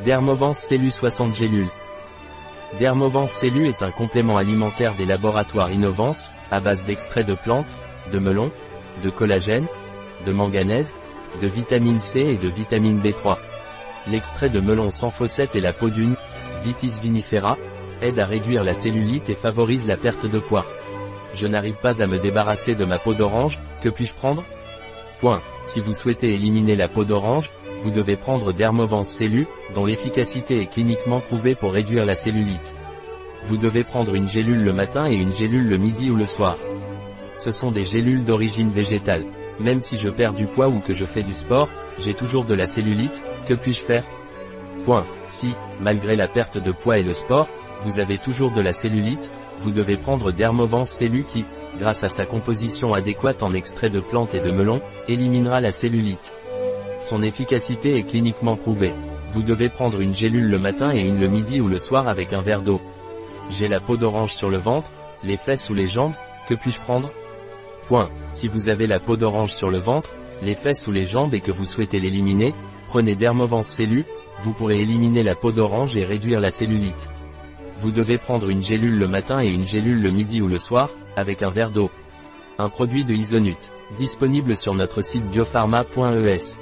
Dermovance Cellu 60 gélules. Dermovance Cellu est un complément alimentaire des laboratoires Innovance, à base d'extraits de plantes, de melon, de collagène, de manganèse, de vitamine C et de vitamine B3. L'extrait de melon sans fossette et la peau d'une, Vitis vinifera, aide à réduire la cellulite et favorise la perte de poids. Je n'arrive pas à me débarrasser de ma peau d'orange, que puis-je prendre? Point. Si vous souhaitez éliminer la peau d'orange, vous devez prendre Dermovance Cellu, dont l'efficacité est cliniquement prouvée pour réduire la cellulite. Vous devez prendre une gélule le matin et une gélule le midi ou le soir. Ce sont des gélules d'origine végétale. Même si je perds du poids ou que je fais du sport, j'ai toujours de la cellulite, que puis-je faire? Si, malgré la perte de poids et le sport, vous avez toujours de la cellulite, vous devez prendre Dermovance Cellu qui, grâce à sa composition adéquate en extrait de plantes et de melon, éliminera la cellulite. Son efficacité est cliniquement prouvée. Vous devez prendre une gélule le matin et une le midi ou le soir avec un verre d'eau. J'ai la peau d'orange sur le ventre, les fesses ou les jambes, que puis-je prendre? Point. Si vous avez la peau d'orange sur le ventre, les fesses ou les jambes et que vous souhaitez l'éliminer, prenez Dermovance Cellu, vous pourrez éliminer la peau d'orange et réduire la cellulite. Vous devez prendre une gélule le matin et une gélule le midi ou le soir, avec un verre d'eau. Un produit de Isonut. Disponible sur notre site biopharma.es.